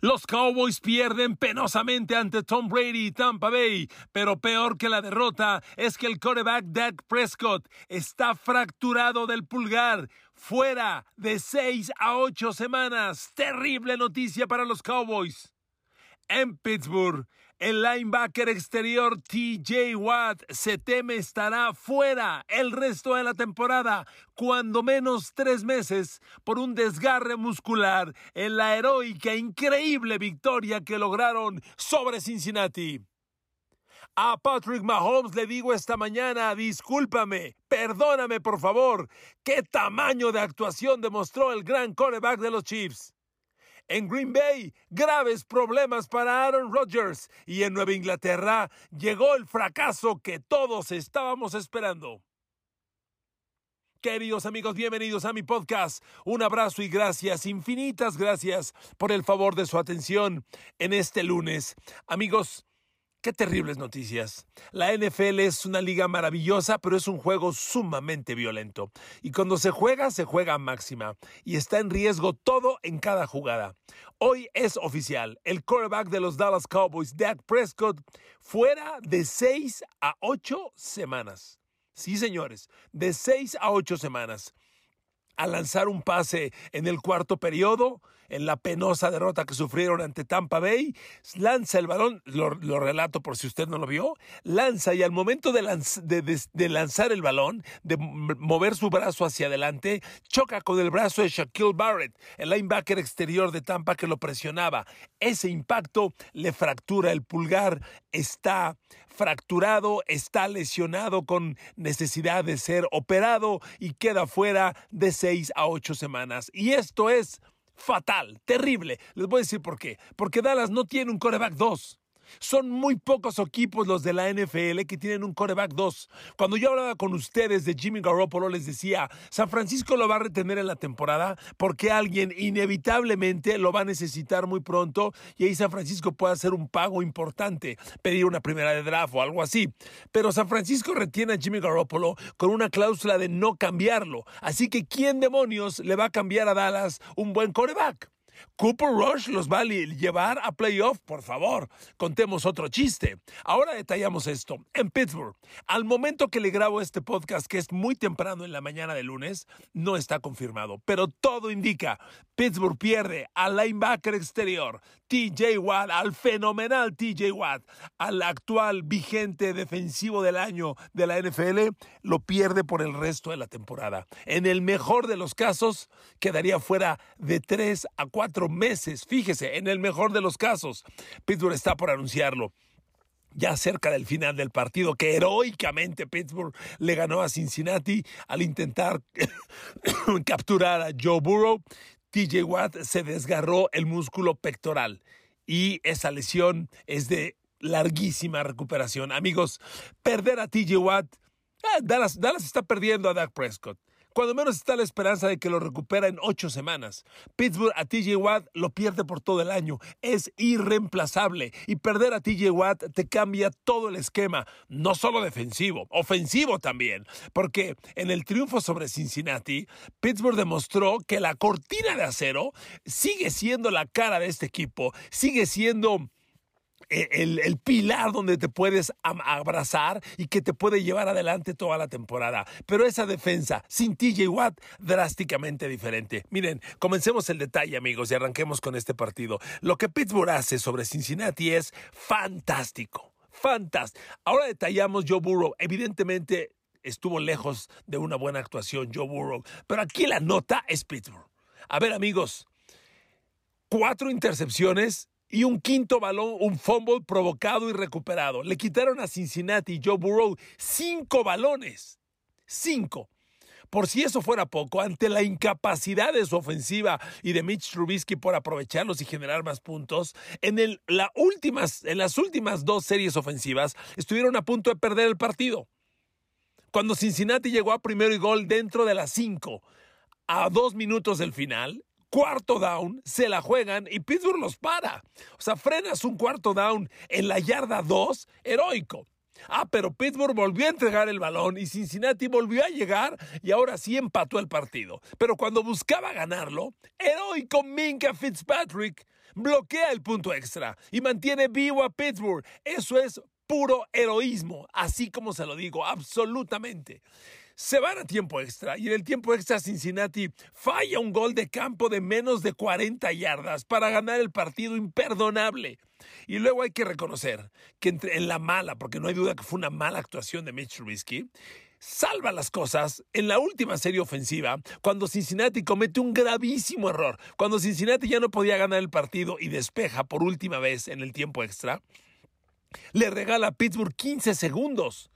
Los Cowboys pierden penosamente ante Tom Brady y Tampa Bay, pero peor que la derrota es que el quarterback Dak Prescott está fracturado del pulgar, fuera de 6 a 8 semanas. Terrible noticia para los Cowboys. En Pittsburgh, el linebacker exterior TJ Watt se teme estará fuera el resto de la temporada, cuando menos tres meses, por un desgarre muscular en la heroica increíble victoria que lograron sobre Cincinnati. A Patrick Mahomes le digo esta mañana, discúlpame, perdóname por favor, qué tamaño de actuación demostró el gran quarterback de los Chiefs. En Green Bay, graves problemas para Aaron Rodgers. Y en Nueva Inglaterra llegó el fracaso que todos estábamos esperando. Queridos amigos, bienvenidos a mi podcast. Un abrazo y gracias, infinitas gracias por el favor de su atención en este lunes. Amigos, Qué terribles noticias. La NFL es una liga maravillosa, pero es un juego sumamente violento. Y cuando se juega, se juega a máxima. Y está en riesgo todo en cada jugada. Hoy es oficial. El quarterback de los Dallas Cowboys, Dak Prescott, fuera de 6 a 8 semanas. Sí, señores, de 6 a 8 semanas. Al lanzar un pase en el cuarto periodo, en la penosa derrota que sufrieron ante Tampa Bay, lanza el balón, lo, relato por si usted no lo vio, lanza y al momento de, lanzar el balón, de mover su brazo hacia adelante, choca con el brazo de Shaquille Barrett, el linebacker exterior de Tampa que lo presionaba. Ese impacto le fractura el pulgar, está fracturado, está lesionado con necesidad de ser operado y queda fuera de seis a ocho semanas. Y esto es fatal, terrible. Les voy a decir por qué. Porque Dallas no tiene un coreback 2. Son muy pocos equipos los de la NFL que tienen un coreback 2. Cuando yo hablaba con ustedes de Jimmy Garoppolo, les decía, San Francisco lo va a retener en la temporada porque alguien inevitablemente lo va a necesitar muy pronto y ahí San Francisco puede hacer un pago importante, pedir una primera de draft o algo así. Pero San Francisco retiene a Jimmy Garoppolo con una cláusula de no cambiarlo. Así que ¿quién demonios le va a cambiar a Dallas un buen coreback? Cooper Rush los va a llevar a playoff, por favor. Contemos otro chiste. Ahora detallamos esto. En Pittsburgh, al momento que le grabo este podcast, que es muy temprano en la mañana de lunes, no está confirmado, pero todo indica Pittsburgh pierde al linebacker exterior, TJ Watt, al fenomenal TJ Watt, al actual vigente defensivo del año de la NFL, lo pierde por el resto de la temporada. En el mejor de los casos, quedaría fuera de 3 a 4 meses. Fíjese, en el mejor de los casos, Pittsburgh está por anunciarlo ya cerca del final del partido, que heroicamente Pittsburgh le ganó a Cincinnati al intentar capturar a Joe Burrow. TJ Watt se desgarró el músculo pectoral y esa lesión es de larguísima recuperación. Amigos, perder a TJ Watt, eh, Dallas, Dallas está perdiendo a Dak Prescott. Cuando menos está la esperanza de que lo recupera en ocho semanas. Pittsburgh a TJ Watt lo pierde por todo el año. Es irreemplazable. Y perder a TJ Watt te cambia todo el esquema. No solo defensivo, ofensivo también. Porque en el triunfo sobre Cincinnati, Pittsburgh demostró que la cortina de acero sigue siendo la cara de este equipo. Sigue siendo eh, el, pilar donde te puedes abrazar y que te puede llevar adelante toda la temporada. Pero esa defensa sin TJ Watt drásticamente diferente. Miren, comencemos el detalle amigos y arranquemos con este partido. Lo que Pittsburgh hace sobre Cincinnati es fantástico. Fantástico. Ahora detallamos Joe Burrow. Evidentemente estuvo lejos de una buena actuación Joe Burrow. Pero aquí la nota es Pittsburgh. A ver amigos, cuatro intercepciones y un quinto balón, un fumble provocado y recuperado. Le quitaron a Cincinnati y Joe Burrow cinco balones. Cinco. Por si eso fuera poco, ante la incapacidad de su ofensiva y de Mitch Trubisky por aprovecharlos y generar más puntos, en, el, últimas, en las últimas dos series ofensivas estuvieron a punto de perder el partido. Cuando Cincinnati llegó a primero y gol dentro de las cinco, a dos minutos del final, cuarto down, se la juegan y Pittsburgh los para. O sea, frenas un cuarto down en la yarda 2, heroico. Ah, pero Pittsburgh volvió a entregar el balón y Cincinnati volvió a llegar y ahora sí empató el partido. Pero cuando buscaba ganarlo, heroico Minka Fitzpatrick bloquea el punto extra y mantiene vivo a Pittsburgh. Eso es puro heroísmo, así como se lo digo, absolutamente. Se van a tiempo extra y en el tiempo extra Cincinnati falla un gol de campo de menos de 40 yardas para ganar el partido imperdonable. Y luego hay que reconocer que en la mala, porque no hay duda que fue una mala actuación de Mitch Trubisky, salva las cosas en la última serie ofensiva, cuando Cincinnati comete un gravísimo error, cuando Cincinnati ya no podía ganar el partido y despeja por última vez en el tiempo extra, le regala a Pittsburgh 15 segundos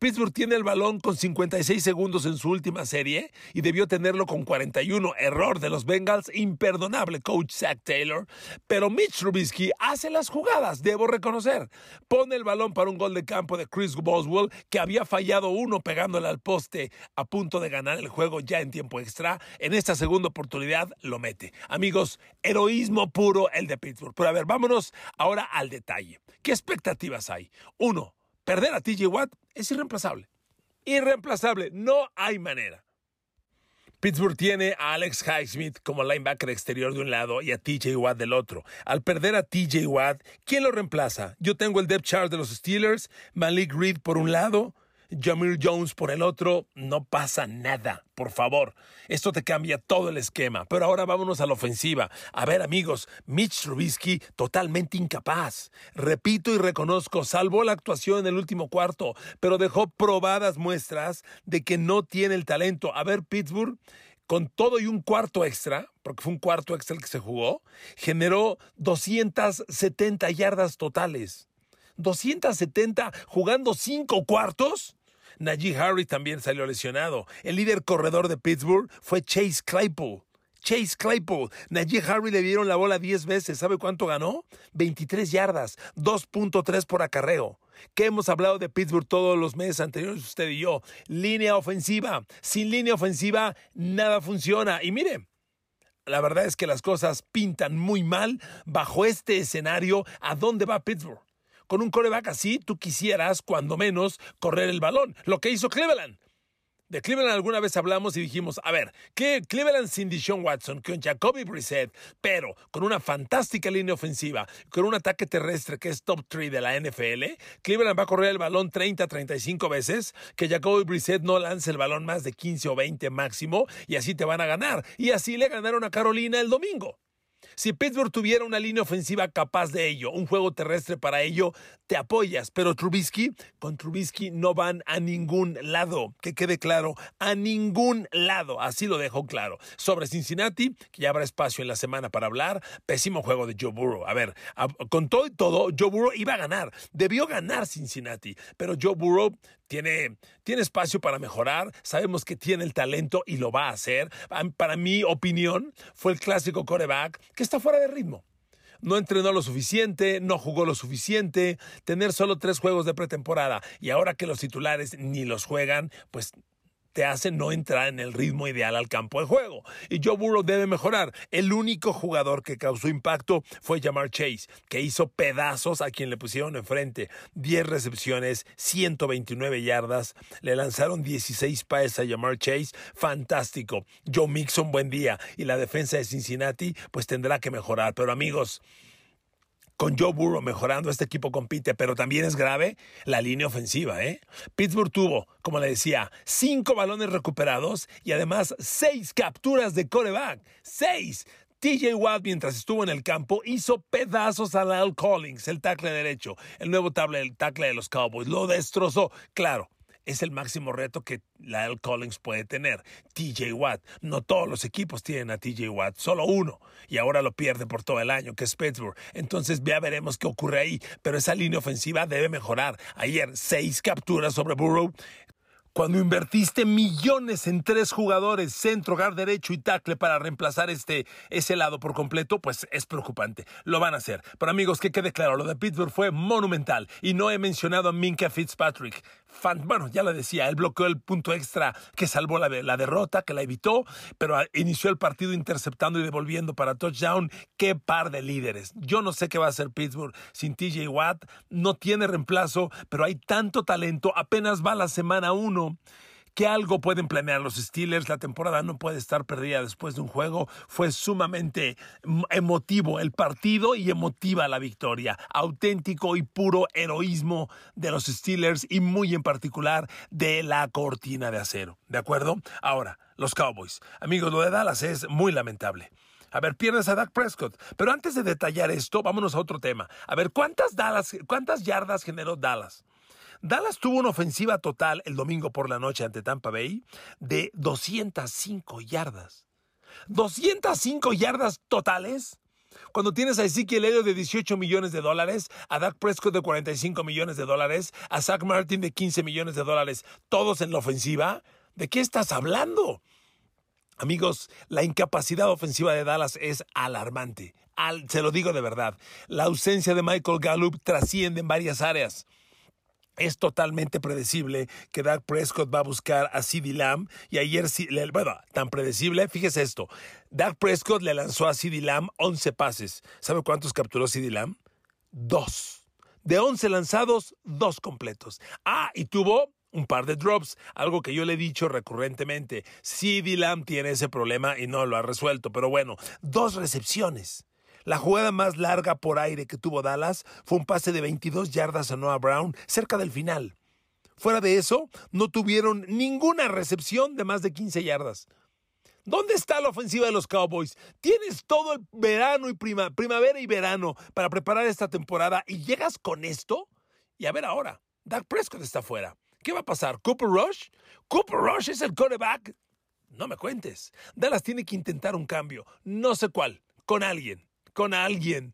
Pittsburgh tiene el balón con 56 segundos en su última serie y debió tenerlo con 41. Error de los Bengals, imperdonable, coach Zach Taylor. Pero Mitch Trubisky hace las jugadas, debo reconocer. Pone el balón para un gol de campo de Chris Boswell, que había fallado uno pegándole al poste a punto de ganar el juego ya en tiempo extra. En esta segunda oportunidad lo mete. Amigos, heroísmo puro el de Pittsburgh. Pero a ver, vámonos ahora al detalle. ¿Qué expectativas hay? Uno, Perder a TJ Watt es irreemplazable. Irreemplazable, no hay manera. Pittsburgh tiene a Alex Highsmith como linebacker exterior de un lado y a TJ Watt del otro. Al perder a TJ Watt, ¿quién lo reemplaza? Yo tengo el depth chart de los Steelers, Malik Reed por un lado, Jamir Jones por el otro, no pasa nada, por favor. Esto te cambia todo el esquema. Pero ahora vámonos a la ofensiva. A ver, amigos, Mitch Trubisky totalmente incapaz. Repito y reconozco, salvó la actuación en el último cuarto, pero dejó probadas muestras de que no tiene el talento. A ver, Pittsburgh con todo y un cuarto extra, porque fue un cuarto extra el que se jugó, generó 270 yardas totales. 270 jugando cinco cuartos. Najee Harris también salió lesionado. El líder corredor de Pittsburgh fue Chase Claypool. Chase Claypool. Najee Harry le dieron la bola 10 veces. ¿Sabe cuánto ganó? 23 yardas, 2.3 por acarreo. ¿Qué hemos hablado de Pittsburgh todos los meses anteriores, usted y yo? Línea ofensiva. Sin línea ofensiva, nada funciona. Y mire, la verdad es que las cosas pintan muy mal bajo este escenario. ¿A dónde va Pittsburgh? Con un coreback así, tú quisieras, cuando menos, correr el balón. Lo que hizo Cleveland. De Cleveland alguna vez hablamos y dijimos, a ver, que Cleveland sin Dishon Watson, con Jacoby Brissett, pero con una fantástica línea ofensiva, con un ataque terrestre que es top 3 de la NFL, Cleveland va a correr el balón 30, 35 veces, que Jacoby Brissett no lance el balón más de 15 o 20 máximo, y así te van a ganar. Y así le ganaron a Carolina el domingo. Si Pittsburgh tuviera una línea ofensiva capaz de ello, un juego terrestre para ello, te apoyas. Pero Trubisky, con Trubisky no van a ningún lado. Que quede claro, a ningún lado. Así lo dejó claro. Sobre Cincinnati, que ya habrá espacio en la semana para hablar, pésimo juego de Joe Burrow. A ver, con todo y todo, Joe Burrow iba a ganar. Debió ganar Cincinnati. Pero Joe Burrow tiene, tiene espacio para mejorar, sabemos que tiene el talento y lo va a hacer. Para mi opinión, fue el clásico coreback que está fuera de ritmo. No entrenó lo suficiente, no jugó lo suficiente, tener solo tres juegos de pretemporada y ahora que los titulares ni los juegan, pues te hace no entrar en el ritmo ideal al campo de juego. Y Joe Burrow debe mejorar. El único jugador que causó impacto fue Jamar Chase, que hizo pedazos a quien le pusieron enfrente. 10 recepciones, 129 yardas. Le lanzaron 16 pases a Jamar Chase. Fantástico. Joe Mixon, buen día. Y la defensa de Cincinnati, pues tendrá que mejorar. Pero amigos, con Joe Burrow mejorando, este equipo compite, pero también es grave la línea ofensiva. ¿eh? Pittsburgh tuvo, como le decía, cinco balones recuperados y además seis capturas de coreback. ¡Seis! TJ Watt, mientras estuvo en el campo, hizo pedazos a Lyle Collins, el tackle derecho, el nuevo tackle de los Cowboys. Lo destrozó. Claro, es el máximo reto que Lyle Collins puede tener. TJ Watt. No todos los equipos tienen a TJ Watt, solo uno. Y ahora lo pierde por todo el año, que es Pittsburgh. Entonces ya veremos qué ocurre ahí. Pero esa línea ofensiva debe mejorar. Ayer, seis capturas sobre Burrow. Cuando invertiste millones en tres jugadores, centro, guard derecho y tackle para reemplazar este, ese lado por completo, pues es preocupante. Lo van a hacer. Pero amigos, que quede claro, lo de Pittsburgh fue monumental. Y no he mencionado a Minka Fitzpatrick. Bueno, ya lo decía, él bloqueó el punto extra que salvó la, la, derrota, que la evitó, pero inició el partido interceptando y devolviendo para touchdown. Qué par de líderes. Yo no sé qué va a hacer Pittsburgh sin TJ Watt. No tiene reemplazo, pero hay tanto talento. Apenas va la semana uno que algo pueden planear los Steelers. La temporada no puede estar perdida después de un juego. Fue sumamente emotivo el partido y emotiva la victoria. Auténtico y puro heroísmo de los Steelers y muy en particular de la cortina de acero. ¿De acuerdo? Ahora, los Cowboys. Amigos, lo de Dallas es muy lamentable. A ver, pierdes a Dak Prescott. Pero antes de detallar esto, vámonos a otro tema. A ver, ¿cuántas, Dallas, cuántas yardas generó Dallas? Dallas tuvo una ofensiva total el domingo por la noche ante Tampa Bay de 205 yardas. 205 yardas totales. Cuando tienes a Ezekiel Elliott de 18 millones de dólares, a Dak Prescott de 45 millones de dólares, a Zach Martin de 15 millones de dólares, todos en la ofensiva, ¿de qué estás hablando? Amigos, la incapacidad ofensiva de Dallas es alarmante. se lo digo de verdad. La ausencia de Michael Gallup trasciende en varias áreas es totalmente predecible que Dak Prescott va a buscar a CeeDee Lamb y ayer, bueno, tan predecible, fíjese esto, Dak Prescott le lanzó a CeeDee Lamb 11 pases. ¿Sabe cuántos capturó CeeDee Lamb? Dos. De 11 lanzados, dos completos. Ah, y tuvo un par de drops, algo que yo le he dicho recurrentemente. CeeDee Lamb tiene ese problema y no lo ha resuelto, pero bueno, dos recepciones. La jugada más larga por aire que tuvo Dallas fue un pase de 22 yardas a Noah Brown cerca del final. Fuera de eso, no tuvieron ninguna recepción de más de 15 yardas. ¿Dónde está la ofensiva de los Cowboys? Tienes todo el verano y primavera y verano para preparar esta temporada y llegas con esto. Y a ver ahora, Dak Prescott está fuera. ¿Qué va a pasar? ¿Cooper Rush? ¿Cooper Rush es el quarterback? No me cuentes. Dallas tiene que intentar un cambio. No sé cuál. Con alguien con alguien.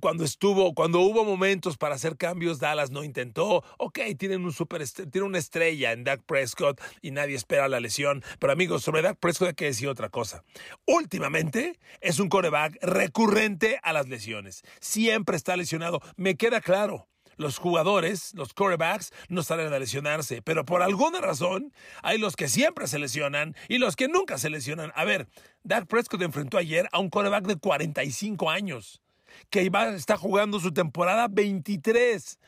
Cuando estuvo, cuando hubo momentos para hacer cambios, Dallas no intentó. Ok, tienen un super, tiene una estrella en Dak Prescott y nadie espera la lesión. Pero amigos, sobre Dak Prescott hay que decir otra cosa. Últimamente es un coreback recurrente a las lesiones. Siempre está lesionado. Me queda claro los jugadores, los quarterbacks, no salen a lesionarse, pero por alguna razón hay los que siempre se lesionan y los que nunca se lesionan. A ver, Dak Prescott enfrentó ayer a un quarterback de 45 años que está jugando su temporada 23.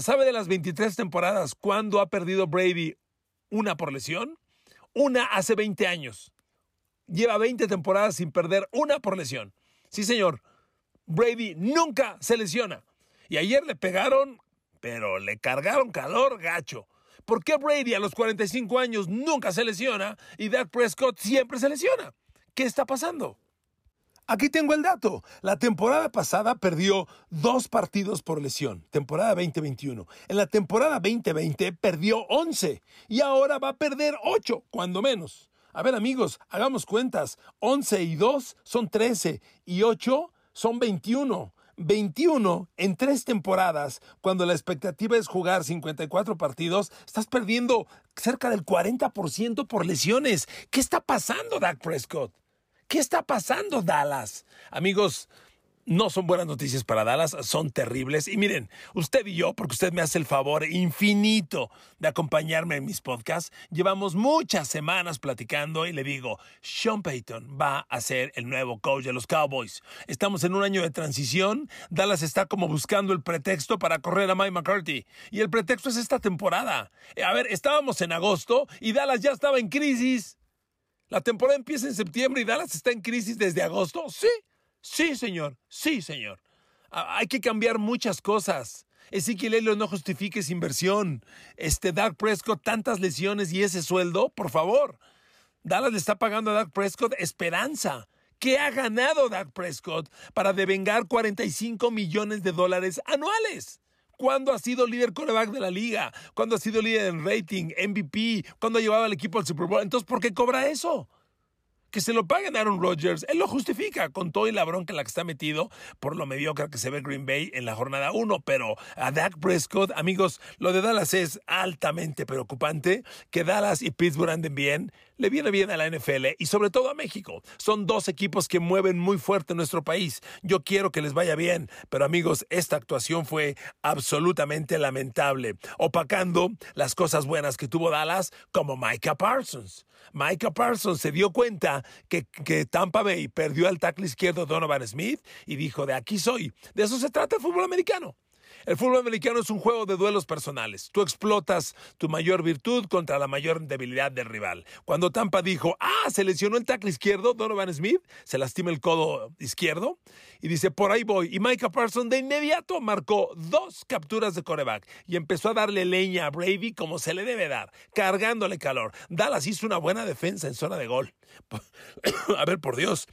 ¿Sabe de las 23 temporadas cuándo ha perdido Brady una por lesión? Una hace 20 años. Lleva 20 temporadas sin perder una por lesión. Sí, señor. Brady nunca se lesiona. Y ayer le pegaron, pero le cargaron calor gacho. ¿Por qué Brady a los 45 años nunca se lesiona y Dak Prescott siempre se lesiona? ¿Qué está pasando? Aquí tengo el dato. La temporada pasada perdió dos partidos por lesión, temporada 2021. En la temporada 2020 perdió 11 y ahora va a perder 8, cuando menos. A ver amigos, hagamos cuentas. 11 y 2 son 13 y 8 son 21. 21 en tres temporadas, cuando la expectativa es jugar 54 partidos, estás perdiendo cerca del 40% por lesiones. ¿Qué está pasando, Dak Prescott? ¿Qué está pasando, Dallas? Amigos, no son buenas noticias para Dallas, son terribles. Y miren, usted y yo, porque usted me hace el favor infinito de acompañarme en mis podcasts, llevamos muchas semanas platicando y le digo, Sean Payton va a ser el nuevo coach de los Cowboys. Estamos en un año de transición, Dallas está como buscando el pretexto para correr a Mike McCarthy. Y el pretexto es esta temporada. A ver, estábamos en agosto y Dallas ya estaba en crisis. La temporada empieza en septiembre y Dallas está en crisis desde agosto. Sí. Sí, señor, sí, señor. Hay que cambiar muchas cosas. Ezequiel Elliott no justifique esa inversión. Este Dak Prescott, tantas lesiones y ese sueldo, por favor. Dallas le está pagando a Dak Prescott esperanza. ¿Qué ha ganado Dak Prescott para devengar 45 millones de dólares anuales? ¿Cuándo ha sido líder coreback de la liga? ¿Cuándo ha sido líder en rating, MVP? ¿Cuándo ha llevado al equipo al Super Bowl? Entonces, ¿por qué cobra eso? Que se lo paguen Aaron Rodgers, él lo justifica con todo y la bronca en la que está metido por lo mediocre que se ve Green Bay en la jornada 1. Pero a Dak Prescott, amigos, lo de Dallas es altamente preocupante. Que Dallas y Pittsburgh anden bien, le viene bien a la NFL y sobre todo a México. Son dos equipos que mueven muy fuerte nuestro país. Yo quiero que les vaya bien, pero amigos, esta actuación fue absolutamente lamentable, opacando las cosas buenas que tuvo Dallas como Micah Parsons. Micah Parsons se dio cuenta que, Tampa Bay perdió al tackle izquierdo Donovan Smith y dijo, de aquí soy. De eso se trata el fútbol americano. El fútbol americano es un juego de duelos personales. Tú explotas tu mayor virtud contra la mayor debilidad del rival. Cuando Tampa dijo, ah, se lesionó el tackle izquierdo, Donovan Smith, se lastima el codo izquierdo, y dice, por ahí voy. Y Micah Parsons de inmediato marcó dos capturas de coreback y empezó a darle leña a Brady como se le debe dar, cargándole calor. Dallas hizo una buena defensa en zona de gol. a ver, por Dios,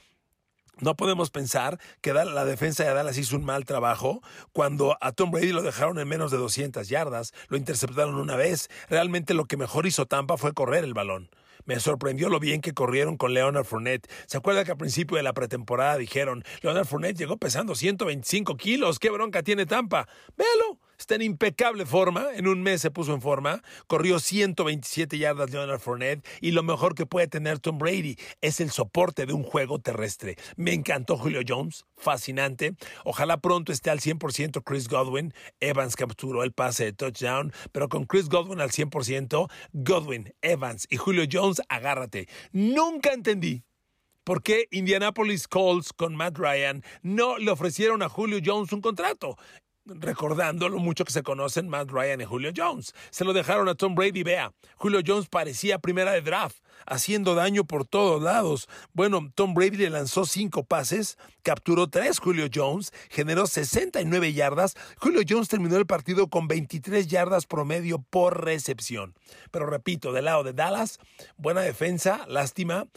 no podemos pensar que la defensa de Dallas hizo un mal trabajo cuando a Tom Brady lo dejaron en menos de 200 yardas, lo interceptaron una vez. Realmente lo que mejor hizo Tampa fue correr el balón. Me sorprendió lo bien que corrieron con Leonard Fournette. ¿Se acuerda que al principio de la pretemporada dijeron, Leonard Fournette llegó pesando 125 kilos, qué bronca tiene Tampa? Véalo, Está en impecable forma. En un mes se puso en forma. Corrió 127 yardas Leonard Fournette. Y lo mejor que puede tener Tom Brady es el soporte de un juego terrestre. Me encantó Julio Jones. Fascinante. Ojalá pronto esté al 100% Chris Godwin. Evans capturó el pase de touchdown. Pero con Chris Godwin al 100%, Godwin, Evans y Julio Jones, agárrate. Nunca entendí ¿Por qué Indianapolis Colts con Matt Ryan no le ofrecieron a Julio Jones un contrato? Recordando lo mucho que se conocen Matt Ryan y Julio Jones. Se lo dejaron a Tom Brady, vea, Julio Jones parecía primera de draft haciendo daño por todos lados. Bueno, Tom Brady le lanzó cinco pases, capturó tres Julio Jones, generó 69 yardas. Julio Jones terminó el partido con 23 yardas promedio por recepción. Pero repito, del lado de Dallas, buena defensa, lástima,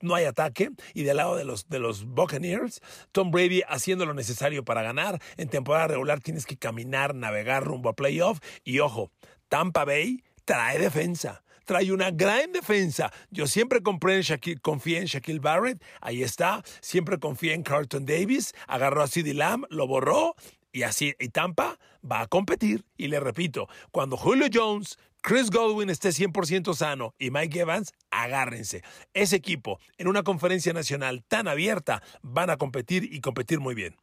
no hay ataque. Y del lado de los, de los Buccaneers, Tom Brady haciendo lo necesario para ganar. En temporada regular tienes que caminar, navegar rumbo a playoff. Y ojo, Tampa Bay trae defensa trae una gran defensa. Yo siempre compré en Shaquille, confié en Shaquille Barrett, ahí está. Siempre confié en Carlton Davis, agarró a CeeDee Lamb, lo borró y así, y Tampa va a competir. Y le repito, cuando Julio Jones, Chris Godwin esté 100% sano y Mike Evans, agárrense. Ese equipo en una conferencia nacional tan abierta van a competir y competir muy bien.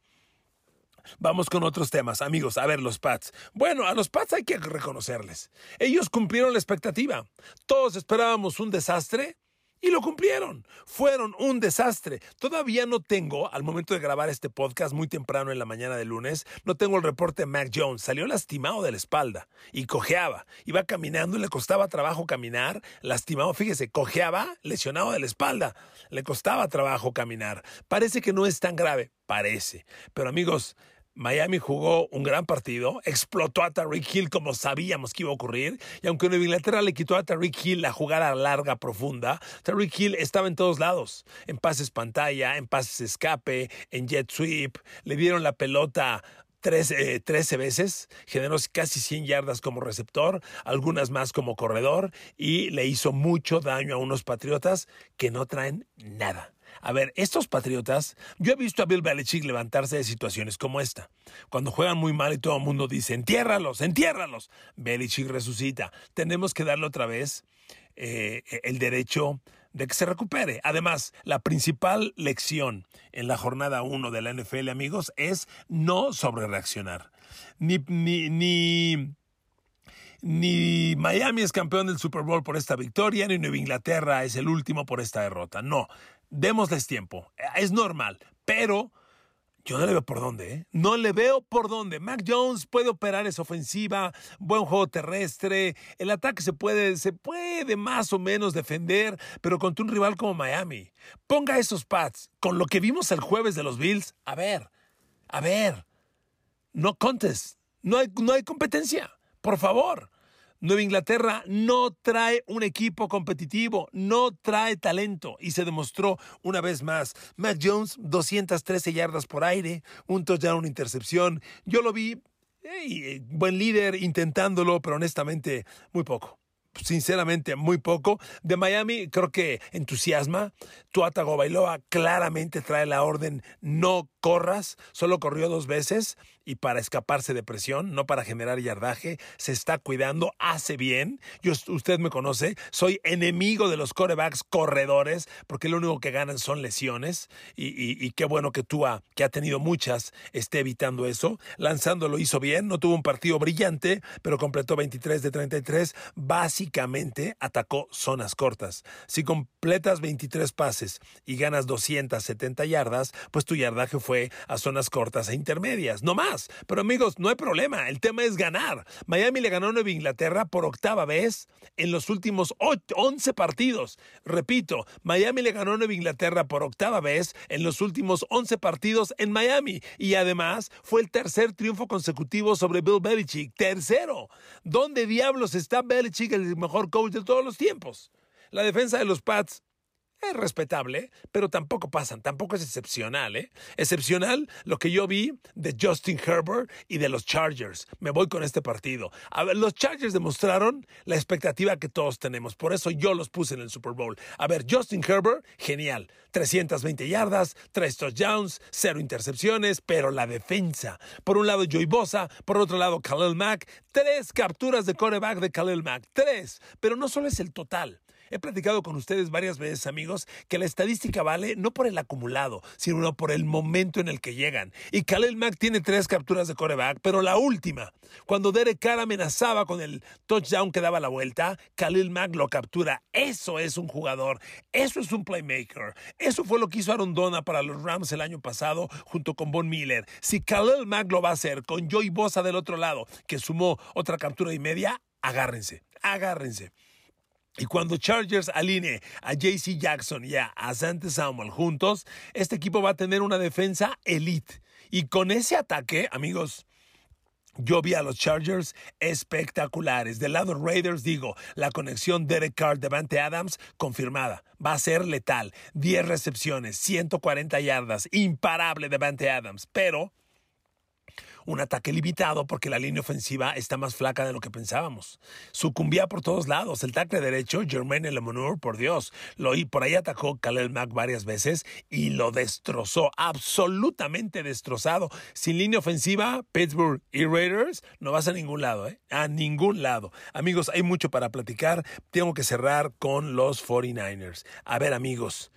Vamos con otros temas, amigos. A ver, los Pats. Bueno, a los Pats hay que reconocerles. Ellos cumplieron la expectativa. Todos esperábamos un desastre y lo cumplieron. Fueron un desastre. Todavía no tengo, al momento de grabar este podcast muy temprano en la mañana de lunes, no tengo el reporte de Mac Jones. Salió lastimado de la espalda y cojeaba. Iba caminando y le costaba trabajo caminar. Lastimado, fíjese, cojeaba, lesionado de la espalda. Le costaba trabajo caminar. Parece que no es tan grave. Parece. Pero amigos, Miami jugó un gran partido, explotó a Tariq Hill como sabíamos que iba a ocurrir, y aunque Nueva Inglaterra le quitó a Tariq Hill la jugada larga, profunda, Tariq Hill estaba en todos lados, en pases pantalla, en pases escape, en jet sweep, le dieron la pelota 13, 13, veces, generó casi 100 yardas como receptor, algunas más como corredor, y le hizo mucho daño a unos Patriotas que no traen nada. A ver, estos patriotas, yo he visto a Bill Belichick levantarse de situaciones como esta. Cuando juegan muy mal y todo el mundo dice, entiérralos, entiérralos. Belichick resucita. Tenemos que darle otra vez eh, el derecho de que se recupere. Además, la principal lección en la jornada 1 de la NFL, amigos, es no sobrereaccionar. Ni, ni, ni, ni Miami es campeón del Super Bowl por esta victoria, ni Nueva Inglaterra es el último por esta derrota. No, démosles tiempo. Es normal, pero yo no le veo por dónde, ¿eh? No le veo por dónde. Mac Jones puede operar esa ofensiva, buen juego terrestre, el ataque se puede, se puede más o menos defender, pero contra un rival como Miami. Ponga esos pads con lo que vimos el jueves de los Bills. A ver, a ver, no contest, no hay, no hay competencia, por favor. Nueva Inglaterra no trae un equipo competitivo, no trae talento y se demostró una vez más. Matt Jones, 213 yardas por aire, un touchdown, una intercepción. Yo lo vi, buen líder intentándolo, pero honestamente muy poco. sinceramente muy poco. De Miami creo que entusiasma. Tua Bailoa claramente trae la orden no corras, solo corrió dos veces y para escaparse de presión, no para generar yardaje, se está cuidando, hace bien. Yo, usted me conoce, soy enemigo de los corebacks corredores, porque lo único que ganan son lesiones. Y, qué bueno que Tua, que ha tenido muchas, esté evitando eso. Lanzando lo hizo bien, no tuvo un partido brillante, pero completó 23 de 33. Básicamente atacó zonas cortas. Si completas 23 pases y ganas 270 yardas, pues tu yardaje fue a zonas cortas e intermedias, no más. Pero amigos, no hay problema, el tema es ganar. Miami le ganó a Nueva Inglaterra por octava vez en los últimos 11 partidos. Repito, Miami le ganó a Nueva Inglaterra por octava vez en los últimos 11 partidos en Miami. Y además fue el tercer triunfo consecutivo sobre Bill Belichick. Tercero. ¿Dónde diablos está Belichick, el mejor coach de todos los tiempos? La defensa de los Pats es respetable, pero tampoco pasan, tampoco es excepcional, ¿eh? Excepcional lo que yo vi de Justin Herbert y de los Chargers. Me voy con este partido. A ver, los Chargers demostraron la expectativa que todos tenemos, por eso yo los puse en el Super Bowl. A ver, Justin Herbert, genial. 320 yardas, 3 touchdowns, 0 intercepciones, pero la defensa. Por un lado, Joey Bosa, por otro lado, Khalil Mack. Tres capturas de coreback de Khalil Mack. Tres. Pero no solo es el total. He platicado con ustedes varias veces, amigos, que la estadística vale no por el acumulado, sino por el momento en el que llegan. Y Khalil Mack tiene tres capturas de coreback, pero la última, cuando Derek Carr amenazaba con el touchdown que daba la vuelta, Khalil Mack lo captura. Eso es un jugador, eso es un playmaker. Eso fue lo que hizo Aaron para los Rams el año pasado junto con Von Miller. Si Khalil Mack lo va a hacer con Joey Bosa del otro lado, que sumó otra captura y media, agárrense, agárrense. Y cuando Chargers alinee a JC Jackson y a Asante Samuel juntos, este equipo va a tener una defensa elite. Y con ese ataque, amigos, yo vi a los Chargers espectaculares. Del lado Raiders, digo, la conexión Derek Carr, Devante Adams, confirmada. Va a ser letal. 10 recepciones, 140 yardas, imparable Devante Adams. Pero un ataque limitado porque la línea ofensiva está más flaca de lo que pensábamos. Sucumbía por todos lados. El tackle derecho, Jermaine Lemonur, por Dios, lo por ahí atacó Khalil Mack varias veces y lo destrozó, absolutamente destrozado. Sin línea ofensiva, Pittsburgh y Raiders no vas a ningún lado, ¿eh? A ningún lado. Amigos, hay mucho para platicar. Tengo que cerrar con los 49ers. A ver, amigos.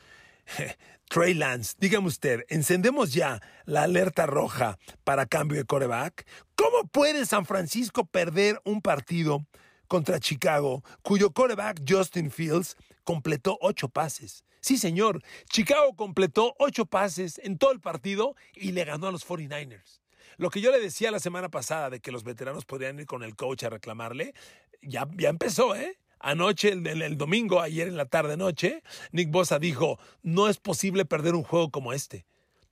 Trey Lance, dígame usted, ¿encendemos ya la alerta roja para cambio de coreback? ¿Cómo puede San Francisco perder un partido contra Chicago, cuyo coreback Justin Fields completó ocho pases? Sí, señor, Chicago completó ocho pases en todo el partido y le ganó a los 49ers. Lo que yo le decía la semana pasada de que los veteranos podrían ir con el coach a reclamarle, ya, ya empezó, ¿eh? Anoche, el, domingo, ayer en la tarde-noche, Nick Bosa dijo, no es posible perder un juego como este.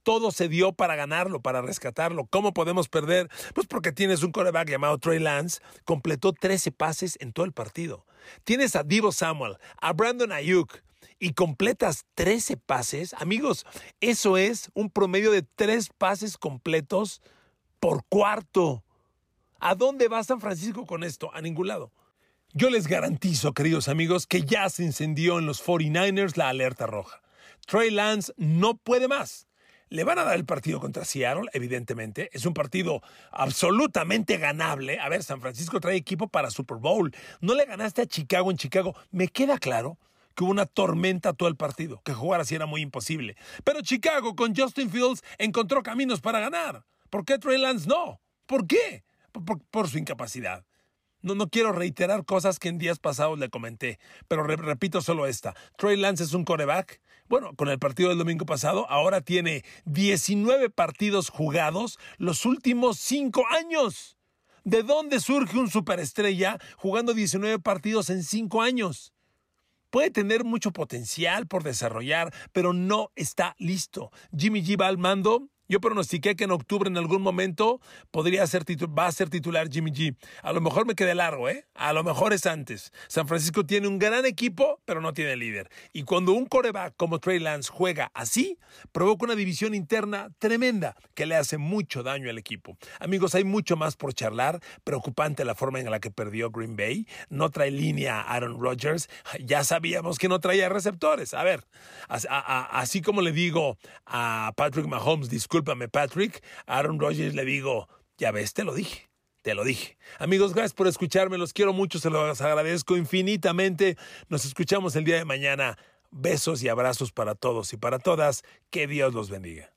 Todo se dio para ganarlo, para rescatarlo. ¿Cómo podemos perder? Pues porque tienes un coreback llamado Trey Lance, completó 13 pases en todo el partido. Tienes a Divo Samuel, a Brandon Ayuk, y completas 13 pases, amigos, eso es un promedio de 3 pases completos por cuarto. ¿A dónde va San Francisco con esto? A ningún lado. Yo les garantizo, queridos amigos, que ya se encendió en los 49ers la alerta roja. Trey Lance no puede más. Le van a dar el partido contra Seattle, evidentemente. Es un partido absolutamente ganable. A ver, San Francisco trae equipo para Super Bowl. No le ganaste a Chicago en Chicago. Me queda claro que hubo una tormenta todo el partido, que jugar así era muy imposible. Pero Chicago con Justin Fields encontró caminos para ganar. ¿Por qué Trey Lance no? ¿Por qué? por su incapacidad. No, no quiero reiterar cosas que en días pasados le comenté, pero repito solo esta. Trey Lance es un coreback. Bueno, con el partido del domingo pasado, ahora tiene 19 partidos jugados los últimos 5 años. ¿De dónde surge un superestrella jugando 19 partidos en 5 años? Puede tener mucho potencial por desarrollar, pero no está listo. Jimmy G va al mando Yo pronostiqué que en octubre en algún momento podría ser va a ser titular Jimmy G. A lo mejor me quedé largo, ¿eh? A lo mejor es antes. San Francisco tiene un gran equipo, pero no tiene líder. Y cuando un coreback como Trey Lance juega así, provoca una división interna tremenda que le hace mucho daño al equipo. Amigos, hay mucho más por charlar. Preocupante la forma en la que perdió Green Bay. No trae línea Aaron Rodgers. Ya sabíamos que no traía receptores. A ver, así como le digo a Patrick Mahomes, Patrick, Aaron Rodgers le digo, ya ves, te lo dije. Te lo dije. Amigos, gracias por escucharme. Los quiero mucho. Se los agradezco infinitamente. Nos escuchamos el día de mañana. Besos y abrazos para todos y para todas. Que Dios los bendiga.